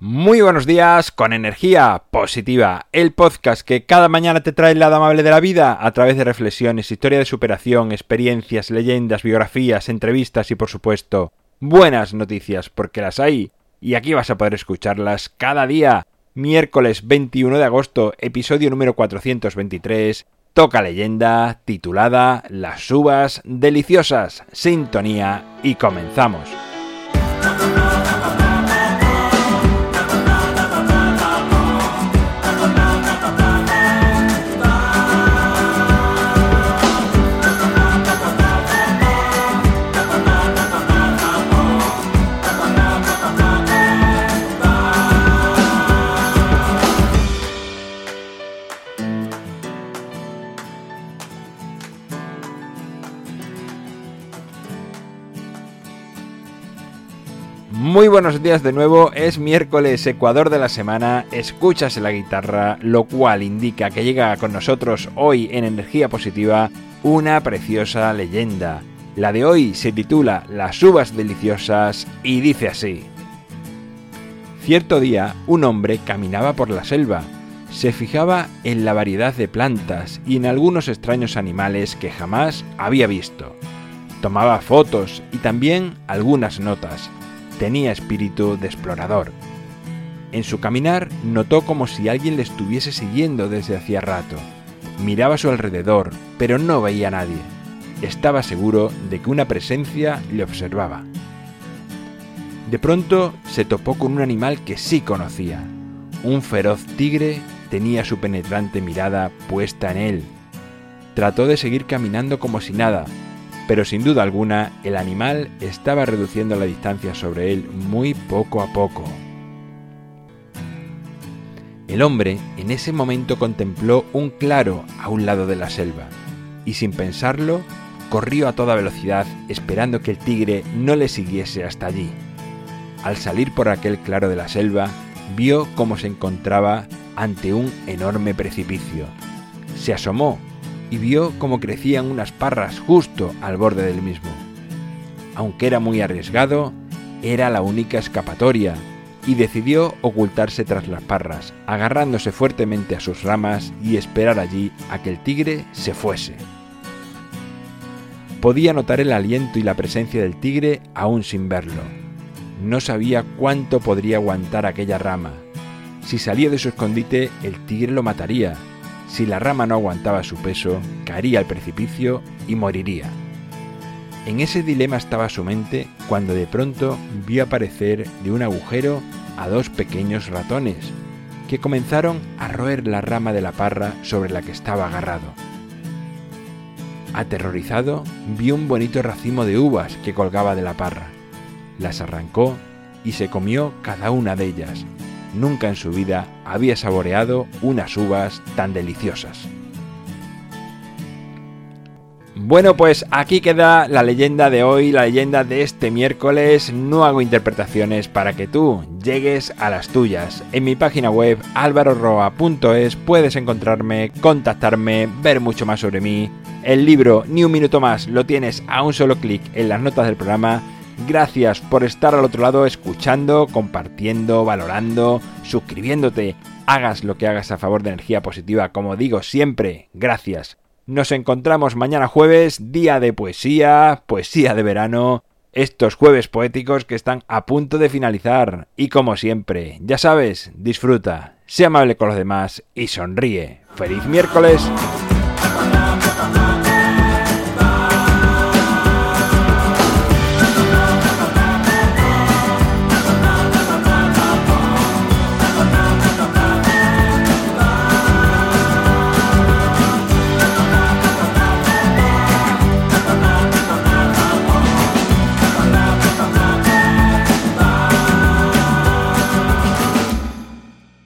Muy buenos días con energía positiva, el podcast que cada mañana te trae el amable de la vida a través de reflexiones, historia de superación, experiencias, leyendas, biografías, entrevistas y por supuesto buenas noticias porque las hay y aquí vas a poder escucharlas cada día. Miércoles 21 de agosto, episodio número 423, toca leyenda titulada Las uvas deliciosas, sintonía y comenzamos. Muy buenos días de nuevo, es miércoles Ecuador de la semana, escuchas la guitarra, lo cual indica que llega con nosotros hoy en Energía Positiva una preciosa leyenda. La de hoy se titula Las uvas deliciosas y dice así. Cierto día un hombre caminaba por la selva, se fijaba en la variedad de plantas y en algunos extraños animales que jamás había visto. Tomaba fotos y también algunas notas tenía espíritu de explorador. En su caminar notó como si alguien le estuviese siguiendo desde hacía rato. Miraba a su alrededor, pero no veía a nadie. Estaba seguro de que una presencia le observaba. De pronto se topó con un animal que sí conocía. Un feroz tigre tenía su penetrante mirada puesta en él. Trató de seguir caminando como si nada, pero sin duda alguna el animal estaba reduciendo la distancia sobre él muy poco a poco. El hombre en ese momento contempló un claro a un lado de la selva y sin pensarlo corrió a toda velocidad esperando que el tigre no le siguiese hasta allí. Al salir por aquel claro de la selva, vio cómo se encontraba ante un enorme precipicio. Se asomó y vio cómo crecían unas parras justo al borde del mismo. Aunque era muy arriesgado, era la única escapatoria y decidió ocultarse tras las parras, agarrándose fuertemente a sus ramas y esperar allí a que el tigre se fuese. Podía notar el aliento y la presencia del tigre aún sin verlo. No sabía cuánto podría aguantar aquella rama. Si salía de su escondite, el tigre lo mataría, si la rama no aguantaba su peso, caería al precipicio y moriría. En ese dilema estaba su mente cuando de pronto vio aparecer de un agujero a dos pequeños ratones, que comenzaron a roer la rama de la parra sobre la que estaba agarrado. Aterrorizado, vio un bonito racimo de uvas que colgaba de la parra. Las arrancó y se comió cada una de ellas, nunca en su vida había saboreado unas uvas tan deliciosas. Bueno, pues aquí queda la leyenda de hoy, la leyenda de este miércoles. No hago interpretaciones para que tú llegues a las tuyas. En mi página web alvaroroa.es puedes encontrarme, contactarme, ver mucho más sobre mí. El libro Ni un minuto más lo tienes a un solo clic en las notas del programa Gracias por estar al otro lado escuchando, compartiendo, valorando, suscribiéndote. Hagas lo que hagas a favor de energía positiva, como digo siempre, gracias. Nos encontramos mañana jueves, día de poesía, poesía de verano, estos jueves poéticos que están a punto de finalizar. Y como siempre, ya sabes, disfruta, sea amable con los demás y sonríe. ¡Feliz miércoles!